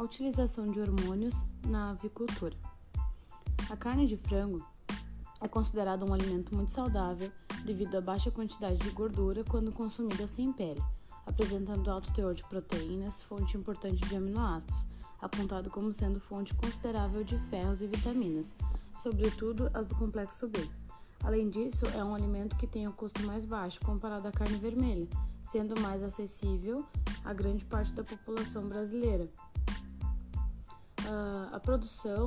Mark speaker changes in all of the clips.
Speaker 1: A utilização de hormônios na avicultura. A carne de frango é considerada um alimento muito saudável devido à baixa quantidade de gordura quando consumida sem pele, apresentando alto teor de proteínas, fonte importante de aminoácidos, apontado como sendo fonte considerável de ferros e vitaminas, sobretudo as do complexo B. Além disso, é um alimento que tem o um custo mais baixo comparado à carne vermelha, sendo mais acessível a grande parte da população brasileira. A produção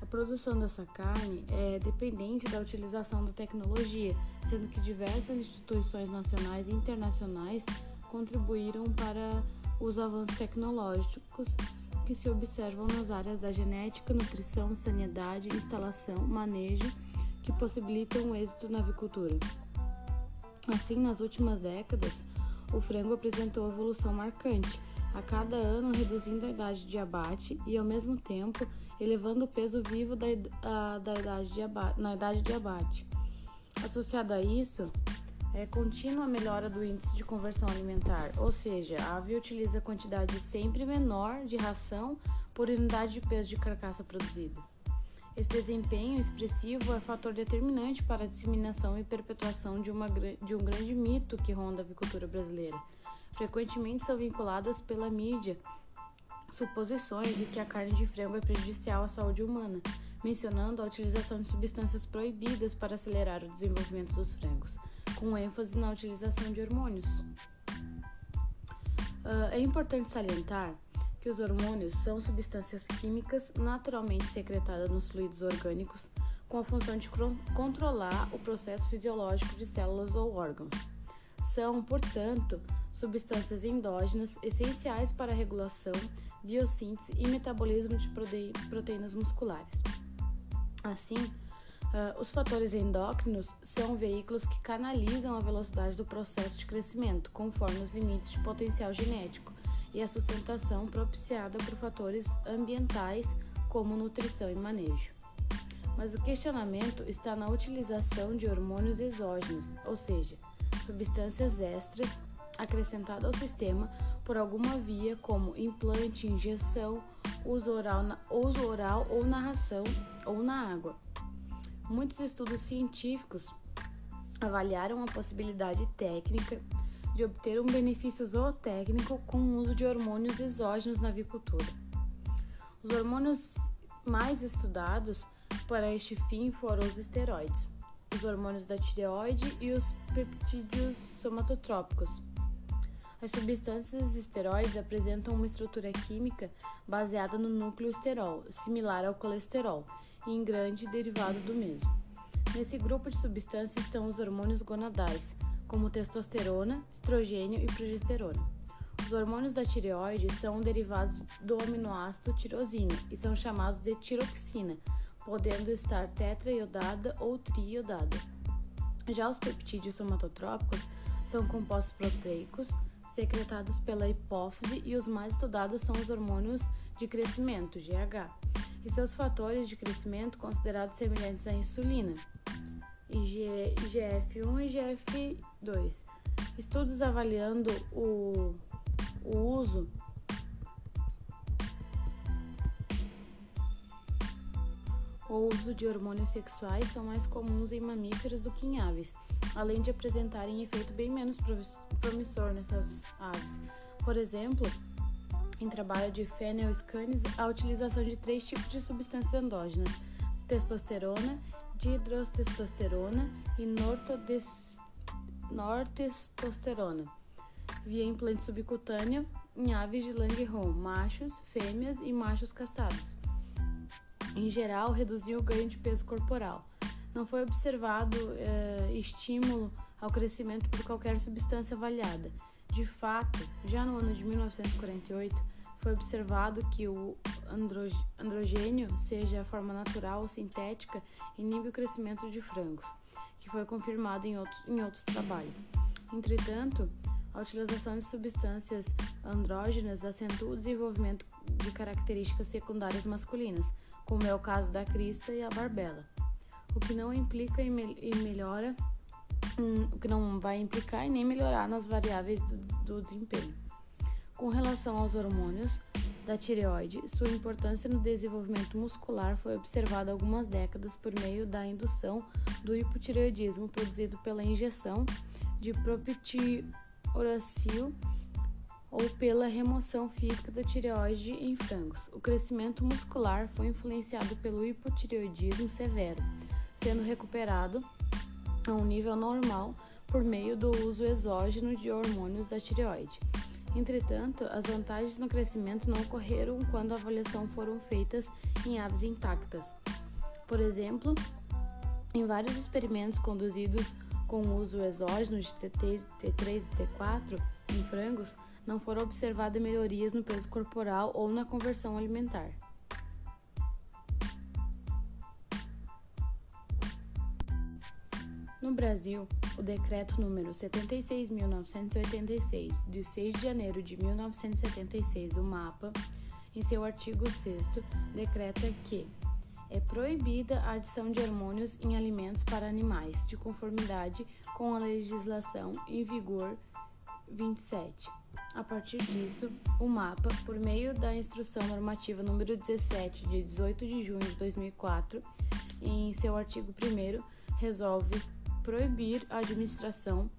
Speaker 1: a produção dessa carne é dependente da utilização da tecnologia, sendo que diversas instituições nacionais e internacionais contribuíram para os avanços tecnológicos que se observam nas áreas da genética, nutrição, sanidade, instalação, manejo, que possibilitam o êxito na avicultura. Assim, nas últimas décadas, o frango apresentou evolução marcante, a cada ano reduzindo a idade de abate e, ao mesmo tempo, elevando o peso vivo da, a, da idade de abate, na idade de abate. Associado a isso, é contínua melhora do índice de conversão alimentar, ou seja, a ave utiliza quantidade sempre menor de ração por unidade de peso de carcaça produzida. Esse desempenho expressivo é fator determinante para a disseminação e perpetuação de, uma, de um grande mito que ronda a avicultura brasileira. Frequentemente são vinculadas pela mídia suposições de que a carne de frango é prejudicial à saúde humana, mencionando a utilização de substâncias proibidas para acelerar o desenvolvimento dos frangos, com ênfase na utilização de hormônios. Uh, é importante salientar que os hormônios são substâncias químicas naturalmente secretadas nos fluidos orgânicos com a função de controlar o processo fisiológico de células ou órgãos. São, portanto, substâncias endógenas essenciais para a regulação, biossíntese e metabolismo de proteínas musculares. Assim, uh, os fatores endócrinos são veículos que canalizam a velocidade do processo de crescimento, conforme os limites de potencial genético, e a sustentação propiciada por fatores ambientais como nutrição e manejo. Mas o questionamento está na utilização de hormônios exógenos, ou seja, substâncias extras acrescentadas ao sistema por alguma via, como implante, injeção, uso oral, na, uso oral ou narração ou na água. Muitos estudos científicos avaliaram a possibilidade técnica de obter um benefício zootécnico com o uso de hormônios exógenos na avicultura. Os hormônios mais estudados para este fim foram os esteroides, os hormônios da tireoide e os peptídeos somatotrópicos. As substâncias esteroides apresentam uma estrutura química baseada no núcleo esterol, similar ao colesterol, e em grande derivado do mesmo. Nesse grupo de substâncias estão os hormônios gonadais, como testosterona, estrogênio e progesterona. Os hormônios da tireoide são derivados do aminoácido tirosina e são chamados de tiroxina, podendo estar tetraiodada ou triiodada. Já os peptídeos somatotrópicos são compostos proteicos secretados pela hipófise e os mais estudados são os hormônios de crescimento, GH, e seus fatores de crescimento considerados semelhantes à insulina. IGF-1 e IGF-2. Estudos avaliando o, o uso o uso de hormônios sexuais são mais comuns em mamíferos do que em aves, além de apresentarem efeito bem menos promissor nessas aves. Por exemplo, em trabalho de phenylscanes, a utilização de três tipos de substâncias endógenas: testosterona, dihidrotestosterona e nortestosterona, via implante subcutâneo em aves de Langerhans, machos, fêmeas e machos castrados. Em geral, reduziu o ganho de peso corporal. Não foi observado eh, estímulo ao crescimento por qualquer substância avaliada. De fato, já no ano de 1948, foi observado que o androgênio, seja a forma natural ou sintética, inibe o crescimento de frangos, que foi confirmado em outros, em outros trabalhos. Entretanto, a utilização de substâncias andrógenas acentua o desenvolvimento de características secundárias masculinas, como é o caso da crista e a barbela, o que não implica em, me em melhora, um, o que não vai implicar e nem melhorar nas variáveis do, do desempenho. Com relação aos hormônios, da tireoide. Sua importância no desenvolvimento muscular foi observada há algumas décadas por meio da indução do hipotireoidismo produzido pela injeção de propitioracil ou pela remoção física da tireoide em frangos. O crescimento muscular foi influenciado pelo hipotireoidismo severo, sendo recuperado a um nível normal por meio do uso exógeno de hormônios da tireoide. Entretanto, as vantagens no crescimento não ocorreram quando a avaliação foram feitas em aves intactas. Por exemplo, em vários experimentos conduzidos com o uso exógeno de T3 e T4 em frangos, não foram observadas melhorias no peso corporal ou na conversão alimentar. No Brasil, o decreto número 76.986, de 6 de janeiro de 1976 do MAPA, em seu artigo 6 decreta que é proibida a adição de hormônios em alimentos para animais, de conformidade com a legislação em vigor 27. A partir disso, o MAPA, por meio da Instrução Normativa número 17, de 18 de junho de 2004, em seu artigo 1 resolve proibir a administração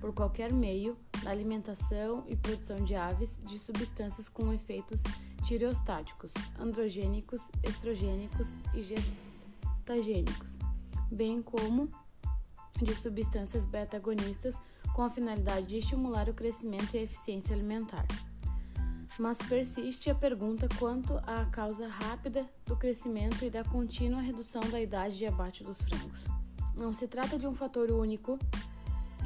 Speaker 1: por qualquer meio da alimentação e produção de aves de substâncias com efeitos tireostáticos, androgênicos, estrogênicos e gestagênicos, bem como de substâncias beta-agonistas com a finalidade de estimular o crescimento e a eficiência alimentar. Mas persiste a pergunta quanto à causa rápida do crescimento e da contínua redução da idade de abate dos frangos. Não se trata de um fator único,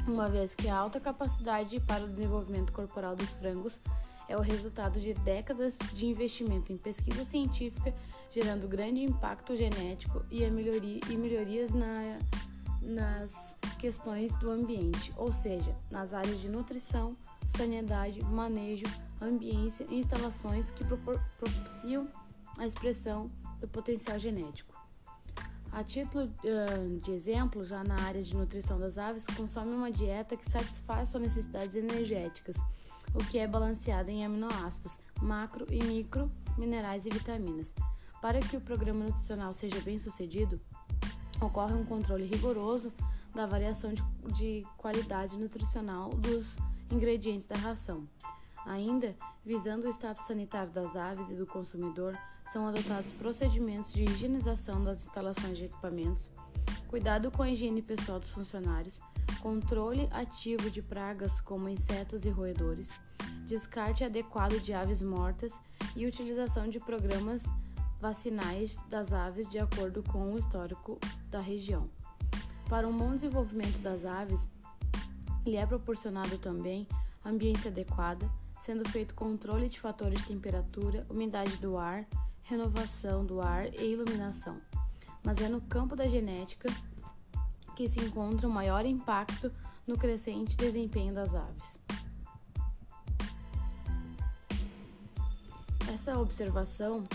Speaker 1: uma vez que a alta capacidade para o desenvolvimento corporal dos frangos é o resultado de décadas de investimento em pesquisa científica, gerando grande impacto genético e, melhoria, e melhorias na, nas questões do ambiente, ou seja, nas áreas de nutrição, sanidade, manejo, ambiência e instalações que propiciam a expressão do potencial genético. A título de exemplo, já na área de nutrição das aves, consome uma dieta que satisfaz suas necessidades energéticas, o que é balanceada em aminoácidos, macro e micro, minerais e vitaminas. Para que o programa nutricional seja bem sucedido, ocorre um controle rigoroso da variação de, de qualidade nutricional dos ingredientes da ração. Ainda, visando o status sanitário das aves e do consumidor, são adotados procedimentos de higienização das instalações de equipamentos, cuidado com a higiene pessoal dos funcionários, controle ativo de pragas como insetos e roedores, descarte adequado de aves mortas e utilização de programas vacinais das aves de acordo com o histórico da região. Para um bom desenvolvimento das aves, lhe é proporcionado também ambiência adequada, sendo feito controle de fatores de temperatura, umidade do ar, renovação do ar e iluminação. Mas é no campo da genética que se encontra o maior impacto no crescente desempenho das aves. Essa observação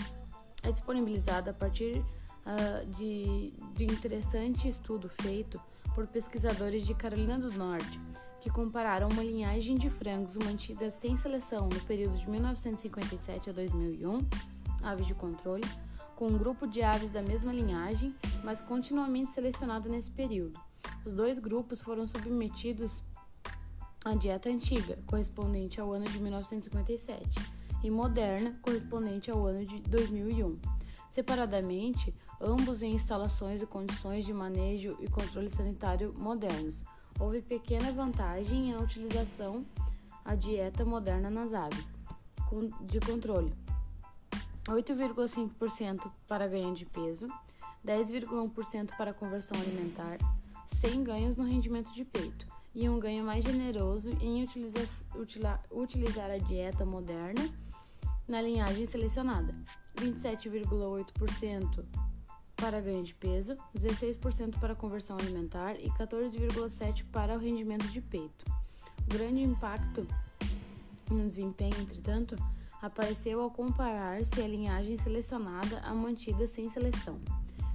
Speaker 1: é disponibilizada a partir uh, de, de interessante estudo feito por pesquisadores de Carolina do Norte, que compararam uma linhagem de frangos mantida sem seleção no período de 1957 a 2001 aves de controle, com um grupo de aves da mesma linhagem, mas continuamente selecionada nesse período. Os dois grupos foram submetidos à dieta antiga, correspondente ao ano de 1957, e moderna, correspondente ao ano de 2001. Separadamente, ambos em instalações e condições de manejo e controle sanitário modernos. Houve pequena vantagem em a utilização a dieta moderna nas aves de controle, 8,5% para ganho de peso, 10,1% para conversão alimentar, sem ganhos no rendimento de peito e um ganho mais generoso em utilizar a dieta moderna na linhagem selecionada, 27,8% para ganho de peso, 16% para conversão alimentar e 14,7% para o rendimento de peito. O grande impacto no desempenho, entretanto, apareceu ao comparar-se a linhagem selecionada à mantida sem seleção.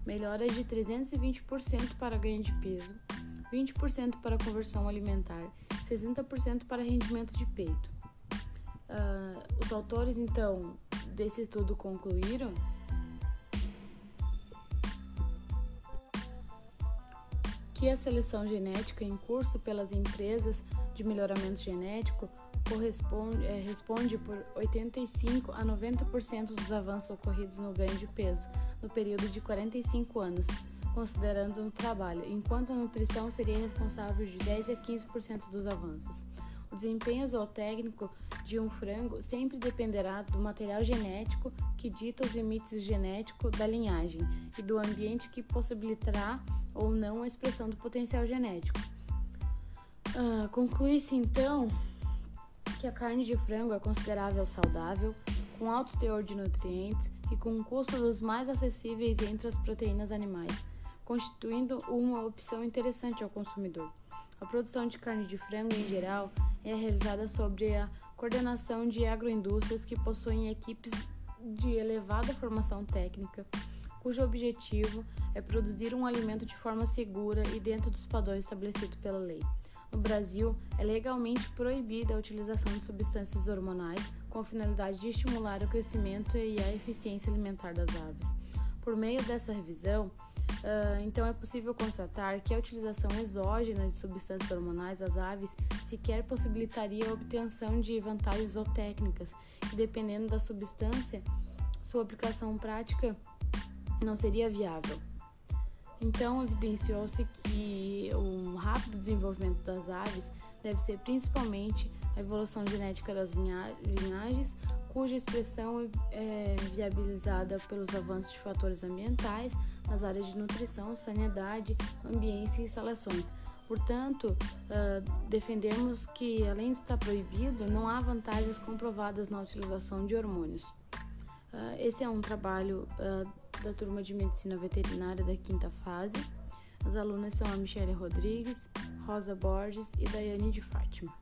Speaker 1: Melhora de 320% para ganho de peso, 20% para conversão alimentar, 60% para rendimento de peito. Uh, os autores, então, desse estudo concluíram que a seleção genética em curso pelas empresas de melhoramento genético corresponde, é, responde por 85 a 90% dos avanços ocorridos no ganho de peso no período de 45 anos, considerando o trabalho, enquanto a nutrição seria responsável de 10 a 15% dos avanços. O desempenho zootécnico de um frango sempre dependerá do material genético que dita os limites genéticos da linhagem e do ambiente que possibilitará ou não a expressão do potencial genético. Uh, Conclui-se então que a carne de frango é considerável saudável, com alto teor de nutrientes e com um custo dos mais acessíveis entre as proteínas animais, constituindo uma opção interessante ao consumidor. A produção de carne de frango em geral é realizada sob a coordenação de agroindústrias que possuem equipes de elevada formação técnica, cujo objetivo é produzir um alimento de forma segura e dentro dos padrões estabelecidos pela lei. No Brasil, é legalmente proibida a utilização de substâncias hormonais com a finalidade de estimular o crescimento e a eficiência alimentar das aves. Por meio dessa revisão, Uh, então é possível constatar que a utilização exógena de substâncias hormonais às aves sequer possibilitaria a obtenção de vantagens zootécnicas e, dependendo da substância, sua aplicação prática não seria viável. Então, evidenciou-se que o rápido desenvolvimento das aves deve ser principalmente a evolução genética das linhagens, cuja expressão é viabilizada pelos avanços de fatores ambientais nas áreas de nutrição, sanidade, ambiente e instalações. Portanto, uh, defendemos que, além de estar proibido, não há vantagens comprovadas na utilização de hormônios. Uh, esse é um trabalho uh, da turma de Medicina Veterinária da quinta fase. As alunas são a Michele Rodrigues, Rosa Borges e Daiane de Fátima.